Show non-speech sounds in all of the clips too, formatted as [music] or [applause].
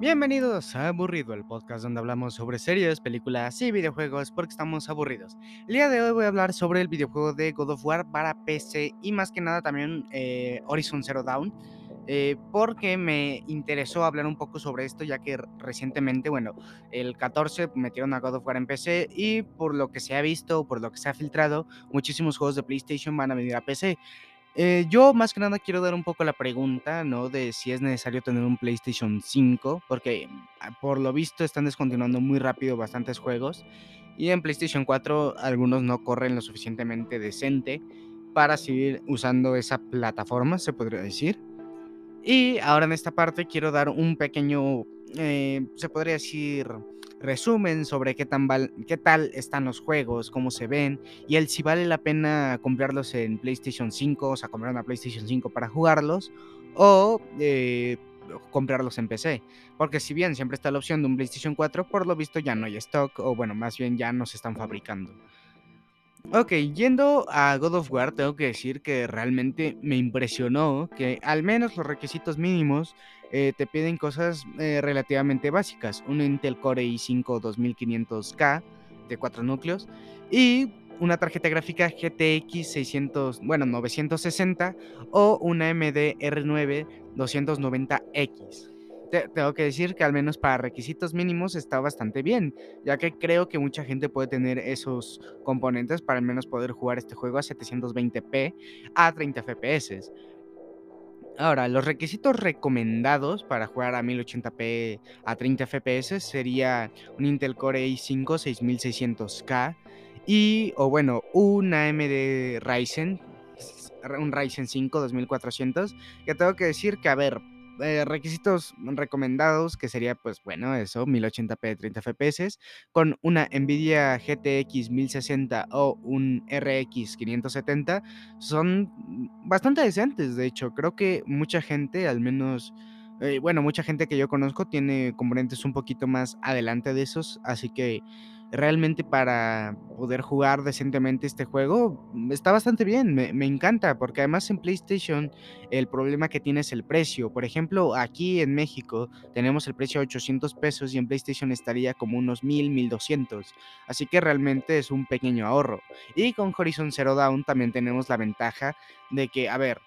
Bienvenidos a Aburrido, el podcast donde hablamos sobre series, películas y videojuegos porque estamos aburridos. El día de hoy voy a hablar sobre el videojuego de God of War para PC y más que nada también eh, Horizon Zero Dawn. eh, porque me interesó hablar un poco sobre esto ya que recientemente, bueno, el 14 metieron a God of War en PC y por lo que se ha visto, por lo que se ha filtrado, muchísimos juegos de PlayStation van a venir a PC. Eh, yo más que nada quiero dar un poco la pregunta, ¿no? De si es necesario tener un PlayStation 5, porque ah, por lo visto están descontinuando muy rápido bastantes juegos y en PlayStation 4 algunos no corren lo suficientemente decente para seguir usando esa plataforma, se podría decir. Y ahora en esta parte quiero dar un pequeño, eh, se podría decir, resumen sobre qué, tan val- qué tal están los juegos, cómo se ven y el si vale la pena comprarlos en PlayStation 5, o sea, comprar una PlayStation 5 para jugarlos o eh, comprarlos en PC. Porque si bien siempre está la opción de un PlayStation 4, por lo visto ya no hay stock o bueno, más bien ya no se están fabricando. Ok, yendo a God of War, tengo que decir que realmente me impresionó que al menos los requisitos mínimos eh, te piden cosas eh, relativamente básicas. Un Intel Core i5 2500K de 4 núcleos y una tarjeta gráfica GTX 600, bueno, 960 o una AMD R9 290X. Te- tengo que decir que al menos para requisitos mínimos está bastante bien, ya que creo que mucha gente puede tener esos componentes para al menos poder jugar este juego a 720p a 30 FPS. Ahora, los requisitos recomendados para jugar a 1080p a 30 FPS sería un Intel Core i5 6600K y, o bueno, un AMD Ryzen, un Ryzen 5 2400, que tengo que decir que, a ver, eh, requisitos recomendados, que sería, pues bueno, eso, 1080p 30 FPS, con una Nvidia GTX 1060 o un RX 570, son bastante decentes, de hecho. Creo que mucha gente, al menos, eh, bueno, mucha gente que yo conozco tiene componentes un poquito más adelante de esos, así que realmente para poder jugar decentemente este juego mm, está bastante bien, me, encanta, porque además en PlayStation el problema que tiene es el precio. Por ejemplo, aquí en México tenemos el precio de 800 pesos y en PlayStation estaría como unos 1000, 1200. Así que realmente es un pequeño ahorro. Y con Horizon Zero Dawn también tenemos la ventaja de que, a ver,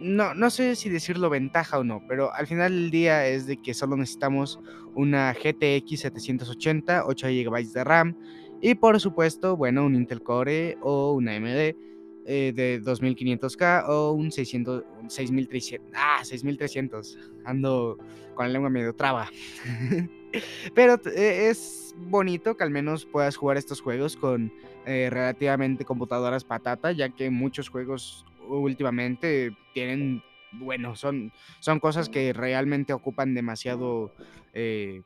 no, no sé si decirlo ventaja o no, pero al final del día es de que solo necesitamos una GTX 780, 8 GB de RAM y por supuesto, bueno, un Intel Core o una AMD eh, de 2500K o un 600, un 6300. Ah, 6300. Ando con la lengua medio traba. [laughs] Pero eh, es bonito que al menos puedas jugar estos juegos con eh, relativamente computadoras patata, ya que muchos juegos últimamente tienen, bueno, son, son cosas que realmente ocupan demasiado, eh,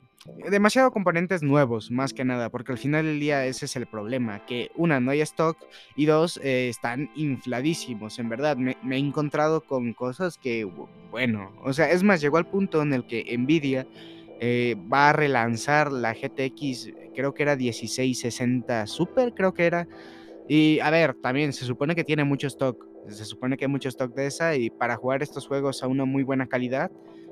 demasiado componentes nuevos, más que nada, porque al final del día ese es el problema, que una, no hay stock y dos, eh, están infladísimos, en verdad, me, me he encontrado con cosas que, bu- bueno, o sea, es más, llegó al punto en el que Nvidia eh, va a relanzar la GTX, creo que era 1660 Super, creo que era. Y a ver, también se supone que tiene mucho stock, se supone que hay mucho stock de esa y para jugar estos juegos a una muy buena calidad,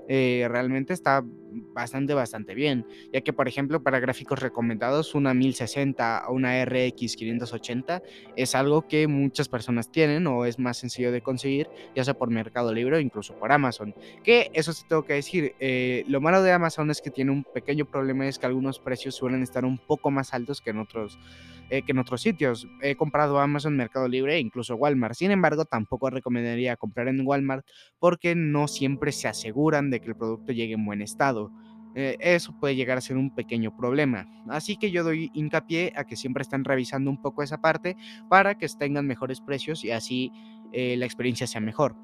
eh, realmente está bastante, bastante bien. Ya que, por ejemplo, para gráficos recomendados, una 1060 o una RX 580 es algo que muchas personas tienen o es más sencillo de conseguir, ya sea por Mercado Libre o incluso por Amazon. Que eso sí tengo que decir, eh, lo malo de Amazon es que tiene un pequeño problema, es que algunos precios suelen estar un poco más altos que en otros, eh, que en otros sitios. He comprado Amazon, Mercado Libre e incluso Walmart. Sin embargo, tampoco recomendaría comprar en Walmart porque no siempre se aseguran de que el producto llegue en buen estado. Eh, eso puede llegar a ser un pequeño problema. Así que yo doy hincapié a que siempre estén revisando un poco esa parte para que tengan mejores precios y así eh, la experiencia sea mejor.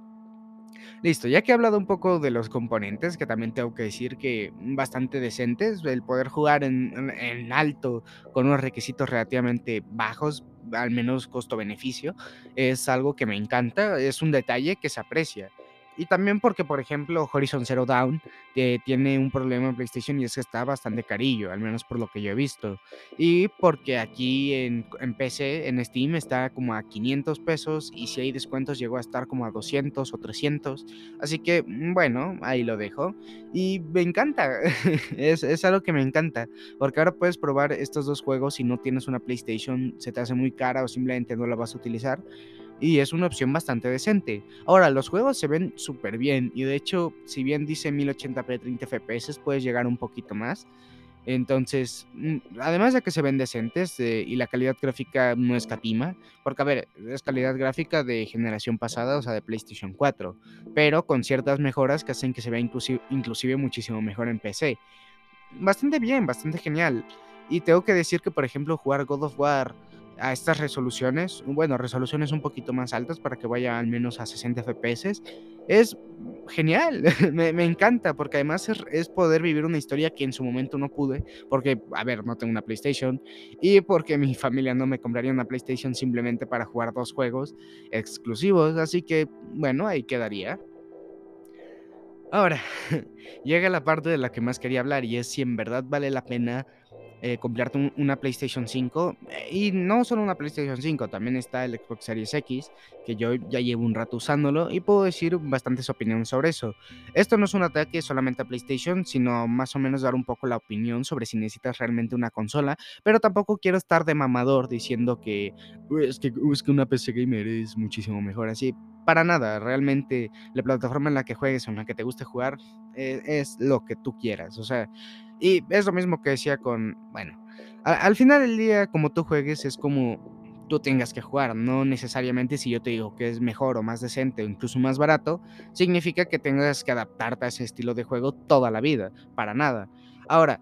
Listo, ya que he hablado un poco de los componentes, que también tengo que decir que bastante decentes, el poder jugar en- en alto con unos requisitos relativamente bajos, al menos costo-beneficio, es algo que me encanta, es un detalle que se aprecia. Y también porque, por ejemplo, Horizon Zero Dawn eh, tiene un problema en PlayStation y es que está bastante carillo, al menos por lo que yo he visto. Y porque aquí en, en PC, en Steam, está como a 500 pesos y si hay descuentos llegó a estar como a 200 o 300. Así que, mm, bueno, ahí lo dejo. Y me encanta, [laughs] es, es algo que me encanta, porque ahora puedes probar estos dos juegos si no tienes una PlayStation, se te hace muy cara o simplemente no la vas a utilizar y es una opción bastante decente. Ahora, los juegos se ven súper bien y de hecho, si bien dice 1080p 30 fps, puedes llegar un poquito más. Entonces, mm, además de que se ven decentes eh, y la calidad gráfica no escatima, porque a ver, es calidad gráfica de generación pasada, o sea, de PlayStation 4, pero con ciertas mejoras que hacen que se vea inclusive, inclusive muchísimo mejor en PC. Bastante bien, bastante genial. Y tengo que decir que, por ejemplo, jugar God of War a estas resoluciones, bueno, resoluciones un poquito más altas para que vaya al menos a 60 FPS, es genial, [laughs] me, encanta, porque además es, poder vivir una historia que en su momento no pude, porque, a ver, no tengo una PlayStation, y porque mi familia no me compraría una PlayStation simplemente para jugar dos juegos exclusivos, así que, bueno, ahí quedaría. Ahora, [laughs] llega la parte de la que más quería hablar y es si en verdad vale la pena eh, una PlayStation 5. Eh, y no solo una PlayStation 5, también está el Xbox Series X, que yo ya llevo un rato usándolo y puedo decir bastantes opiniones sobre eso. Esto no es un ataque solamente a PlayStation, sino más o menos dar un poco la opinión sobre si necesitas realmente una consola, pero tampoco quiero estar de mamador diciendo que es que, es que una PC gamer es muchísimo mejor así. Para nada, realmente la plataforma en la que juegues o en la que te guste jugar eh, es lo que tú quieras. O sea, y es lo mismo que decía con, bueno, al final del día, como tú juegues, es como tú tengas que jugar. No necesariamente si yo te digo que es mejor o más decente o incluso más barato, significa que tengas que adaptarte a ese estilo de juego toda la vida. Para nada. Ahora,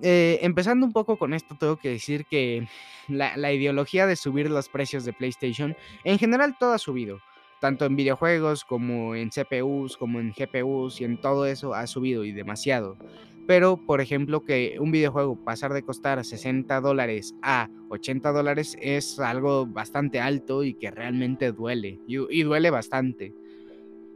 eh, empezando un poco con esto, tengo que decir que la, la ideología de subir los precios de PlayStation, en general todo ha subido tanto en videojuegos como en CPUs, como en GPUs y en todo eso ha subido y demasiado. Pero, por ejemplo, que un videojuego pasar de costar 60 dólares a 80 dólares es algo bastante alto y que realmente duele. Y, duele bastante.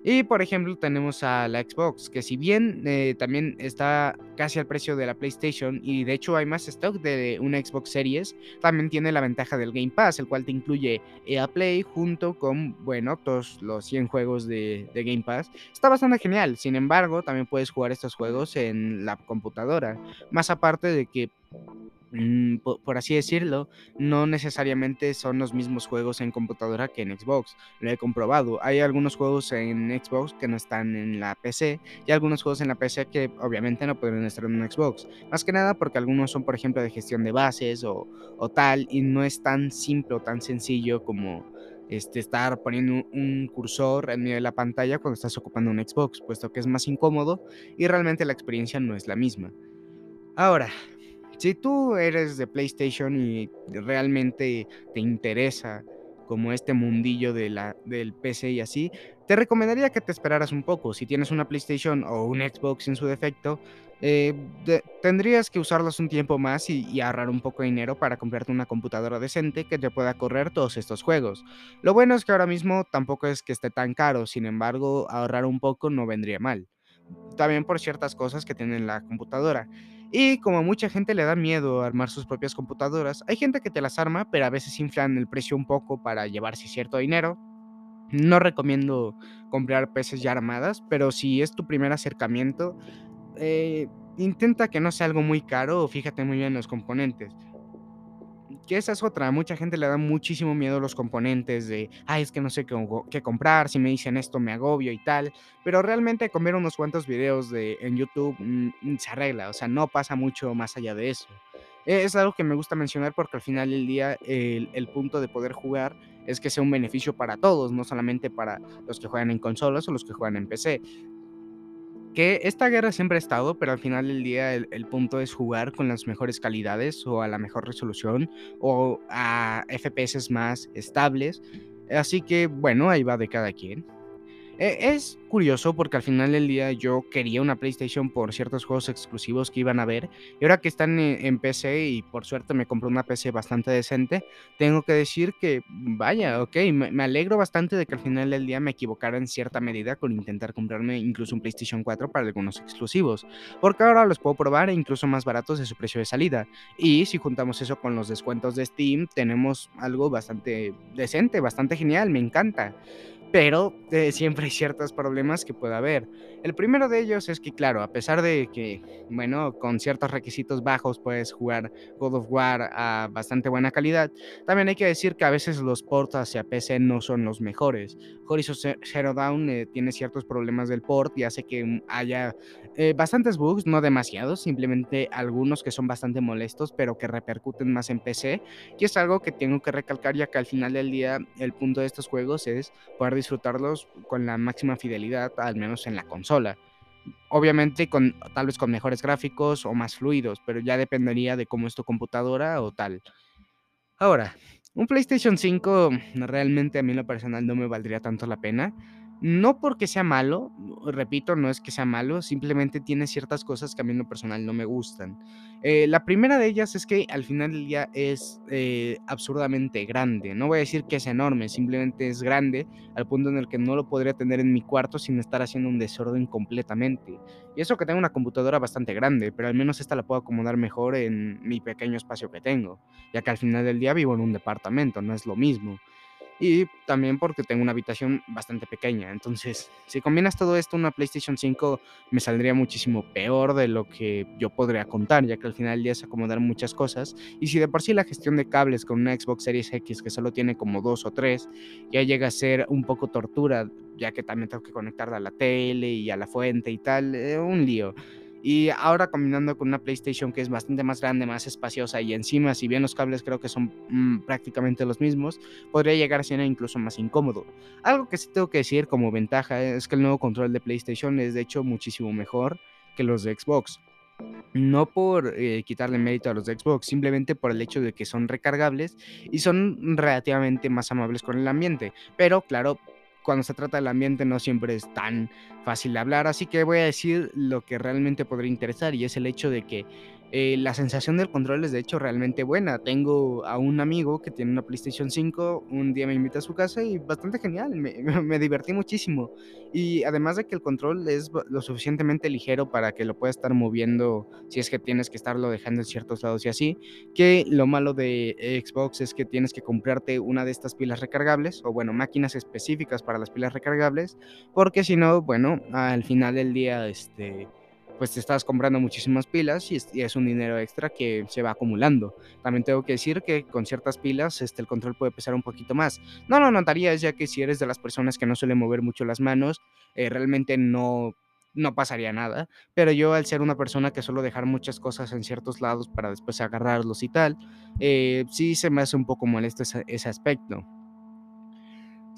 Y por ejemplo tenemos a la Xbox, que si bien eh, también está casi al precio de la PlayStation y de hecho hay más stock de una Xbox Series, también tiene la ventaja del Game Pass, el cual te incluye EA Play junto con, bueno, todos los 100 juegos de, de Game Pass. Está bastante genial, sin embargo también puedes jugar estos juegos en la computadora, más aparte de que por, así decirlo, no necesariamente son los mismos juegos en computadora que en Xbox. Lo he comprobado. Hay algunos juegos en Xbox que no están en la PC y algunos juegos en la PC que obviamente no podrían estar en un Xbox. Más que nada porque algunos son, por ejemplo, de gestión de bases o, tal y no es tan simple o tan sencillo como este, estar poniendo un cursor en medio de la pantalla cuando estás ocupando un Xbox, puesto que es más incómodo y realmente la experiencia no es la misma. Ahora, si tú eres de PlayStation y realmente te interesa como este mundillo del PC y así, te recomendaría que te esperaras un poco. Si tienes una PlayStation o un Xbox en su defecto, eh, tendrías que usarlos un tiempo más y, y, ahorrar un poco de dinero para comprarte una computadora decente que te pueda correr todos estos juegos. Lo bueno es que ahora mismo tampoco es que esté tan caro, sin embargo, ahorrar un poco no vendría mal. También por ciertas cosas que tiene la computadora. Y como mucha gente le da miedo armar sus propias computadoras, hay gente que te las arma, pero a veces inflan el precio un poco para llevarse cierto dinero. No recomiendo comprar peces ya armadas, pero si es tu primer acercamiento, eh, intenta que no sea algo muy caro o fíjate muy bien en los componentes que esa es otra. mucha gente le da muchísimo miedo a los componentes de, ay, es que no sé qué, comprar, si me dicen esto me agobio y tal. Pero realmente comer unos cuantos videos de, en YouTube mm, mm, se arregla, o sea, no pasa mucho más allá de eso. E, es algo que me gusta mencionar porque al final del día el, el, punto de poder jugar es que sea un beneficio para todos, no solamente para los que juegan en consolas o los que juegan en PC que esta guerra siempre ha estado, pero al final del día el, punto es jugar con las mejores calidades o a la mejor resolución o a FPS más estables. Así que bueno, ahí va de cada quien. E, es curioso porque al final del día yo quería una PlayStation por ciertos juegos exclusivos que iban a ver. Y ahora que están en, PC y por suerte me compré una PC bastante decente, tengo que decir que, vaya, ok, me, alegro bastante de que al final del día me equivocara en cierta medida con intentar comprarme incluso un PlayStation 4 para algunos exclusivos. Porque ahora los puedo probar e incluso más baratos de su precio de salida. Y si juntamos eso con los descuentos de Steam, tenemos algo bastante decente, bastante genial, me encanta pero eh, siempre hay ciertos problemas que puede haber. El primero de ellos es que, claro, a pesar de que, bueno, con ciertos requisitos bajos puedes jugar God of War a bastante buena calidad, también hay que decir que a veces los ports hacia PC no son los mejores. Horizon Zero Dawn eh, tiene ciertos problemas del port y hace que haya eh, bastantes bugs, no demasiados, simplemente algunos que son bastante molestos, pero que repercuten más en PC. Y es algo que tengo que recalcar ya que al final del día el punto de estos juegos es poder disfrutarlos con la máxima fidelidad, al menos en la consola. Obviamente con tal vez con mejores gráficos o más fluidos, pero ya dependería de cómo es tu computadora o tal. Ahora, un PlayStation 5 realmente a mí en lo personal no me valdría tanto la pena. No porque sea malo, repito, no es que sea malo, simplemente tiene ciertas cosas que a mí en lo personal no me gustan. Eh, la primera de ellas es que al final del día es eh, absurdamente grande. No voy a decir que es enorme, simplemente es grande al punto en el que no lo podría tener en mi cuarto sin estar haciendo un desorden completamente. Y eso que tengo una computadora bastante grande, pero al menos esta la puedo acomodar mejor en mi pequeño espacio que tengo, ya que al final del día vivo en un departamento, no es lo mismo y también porque tengo una habitación bastante pequeña. Entonces, si combinas todo esto, una PlayStation 5 me saldría muchísimo peor de lo que yo podría contar, ya que al final ya se acomodar muchas cosas. Y si de por sí la gestión de cables con una Xbox Series X que solo tiene como dos o tres, ya llega a ser un poco tortura, ya que también tengo que conectarla a la tele y a la fuente y tal, eh, un lío. Y ahora combinando con una PlayStation que es bastante más grande, más espaciosa y encima, si bien los cables creo que son mm, prácticamente los mismos, podría llegar a ser incluso más incómodo. Algo que sí tengo que decir como ventaja es que el nuevo control de PlayStation es de hecho muchísimo mejor que los de Xbox. No por eh, quitarle mérito a los de Xbox, simplemente por el hecho de que son recargables y son relativamente más amables con el ambiente. Pero claro, cuando se trata del ambiente no siempre es tan fácil de hablar, así que voy a decir lo que realmente podría interesar y es el hecho de que eh, la sensación del control es de hecho realmente buena. Tengo a un amigo que tiene una PlayStation 5, un día me invita a su casa y bastante genial, me, [laughs] me, divertí muchísimo. Y además de que el control es lo suficientemente ligero para que lo puedas estar moviendo si es que tienes que estarlo dejando en ciertos lados y así, que lo malo de Xbox es que tienes que comprarte una de estas pilas recargables, o bueno, máquinas específicas para las pilas recargables, porque si no, bueno, al final del día, este pues te estás comprando muchísimas pilas y es, un dinero extra que se va acumulando. También tengo que decir que con ciertas pilas este, el control puede pesar un poquito más. No lo notarías ya que si eres de las personas que no suelen mover mucho las manos, eh, realmente no, no pasaría nada. Pero yo al ser una persona que suelo dejar muchas cosas en ciertos lados para después agarrarlos y tal, eh, sí se me hace un poco molesto ese aspecto.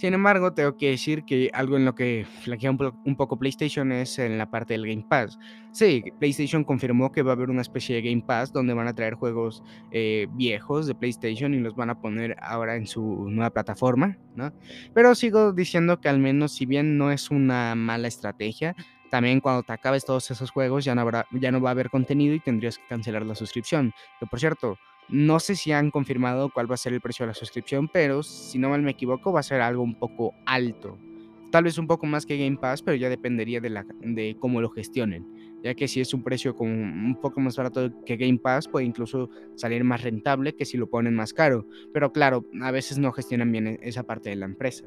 Sin embargo, tengo que decir que algo en lo que flaquea un, poco PlayStation es en la parte del Game Pass. Sí, PlayStation confirmó que va a haber una especie de Game Pass donde van a traer juegos eh, viejos de PlayStation y los van a poner ahora en su nueva plataforma, ¿no? Pero sigo diciendo que al menos si bien no es una mala estrategia, también cuando te acabes todos esos juegos ya no, habrá, ya no va a haber contenido y tendrías que cancelar la suscripción. Que por cierto, no sé si han confirmado cuál va a ser el precio de la suscripción, pero si no mal me equivoco va a ser algo un poco alto. Tal vez un poco más que Game Pass, pero ya dependería de, la, de cómo lo gestionen. Ya que si es un precio un poco más barato que Game Pass, puede incluso salir más rentable que si lo ponen más caro. Pero claro, a veces no gestionan bien e, esa parte de la empresa.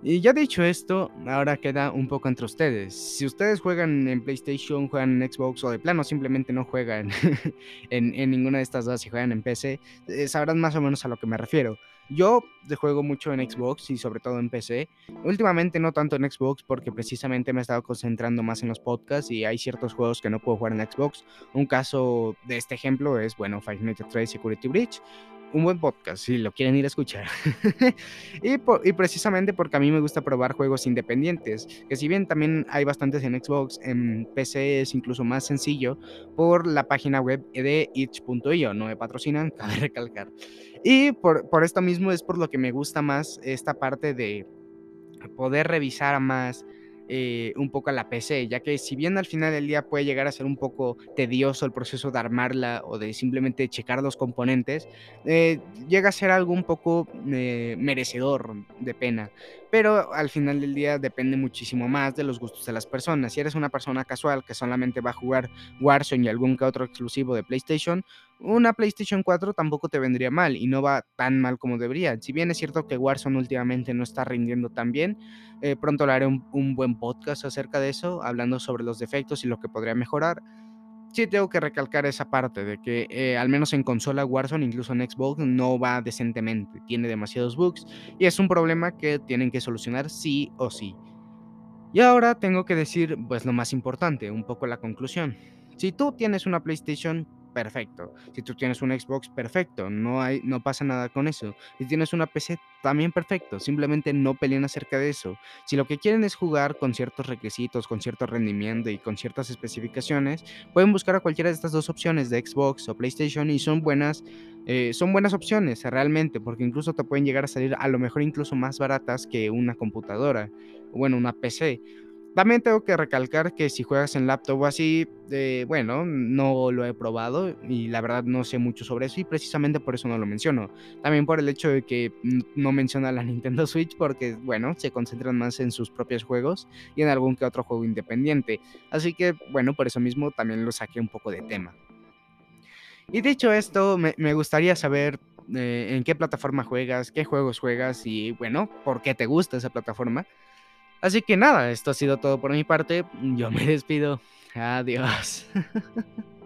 Y ya dicho esto, ahora queda un poco entre ustedes. Si ustedes juegan en PlayStation, juegan en Xbox o de plano simplemente no juegan [laughs] en, ninguna de estas dos y juegan en PC, eh, sabrán más o menos a lo que me refiero. Yo juego mucho en Xbox y sobre todo en PC. Últimamente no tanto en Xbox porque precisamente me he estado concentrando más en los podcasts y hay ciertos juegos que no puedo jugar en Xbox. Un caso de este ejemplo es, bueno, Five Nights at Security Breach un buen podcast si lo quieren ir a escuchar. [laughs] y, precisamente porque a mí me gusta probar juegos independientes, que si bien también hay bastantes en Xbox, en PC es incluso más sencillo por la página web de itch.io, no me patrocinan, [laughs] cabe recalcar. Y por, por esto mismo es por lo que me gusta más esta parte de poder revisar más eh, un poco a la PC, ya que si bien al final del día puede llegar a ser un poco tedioso el proceso de armarla o de simplemente checar los componentes, eh, llega a ser algo un poco eh, merecedor de pena. Pero al final del día depende muchísimo más de los gustos de las personas. Si eres una persona casual que solamente va a jugar Warzone y algún que otro exclusivo de PlayStation, una PlayStation 4 tampoco te vendría mal y no va tan mal como debería. Si bien es cierto que Warzone últimamente no está rindiendo tan bien, eh, pronto le haré un, buen podcast acerca de eso, hablando sobre los defectos y lo que podría mejorar. Sí tengo que recalcar esa parte de que eh, al menos en consola Warzone, incluso en Xbox, no va decentemente, tiene demasiados bugs y es un problema que tienen que solucionar sí o sí. Y ahora tengo que decir pues lo más importante, un poco la conclusión. Si tú tienes una PlayStation, perfecto. Si tú tienes un Xbox, perfecto. No, hay, no pasa nada con eso. Si tienes una PC, también perfecto. Simplemente no peleen acerca de eso. Si lo que quieren es jugar con ciertos requisitos, con cierto rendimiento y con ciertas especificaciones, pueden buscar a cualquiera de estas dos opciones de Xbox o PlayStation y son buenas. Eh, son buenas opciones realmente, porque incluso te pueden llegar a salir a lo mejor incluso más baratas que una computadora, o bueno, una PC. También tengo que recalcar que si juegas en laptop o así, eh, bueno, no lo he probado y la verdad no sé mucho sobre eso y precisamente por eso no lo menciono. También por el hecho de que no menciona la [laughs] Nintendo Switch porque, bueno, se concentran más en sus propios juegos y en algún que otro juego independiente. Así que, bueno, por eso mismo también lo saqué un poco de tema. Y dicho esto, me, gustaría saber eh, en qué plataforma juegas, qué juegos juegas y, bueno, por qué te gusta esa plataforma. Así que nada, esto ha sido todo por mi parte. Yo me despido. Adiós. [laughs]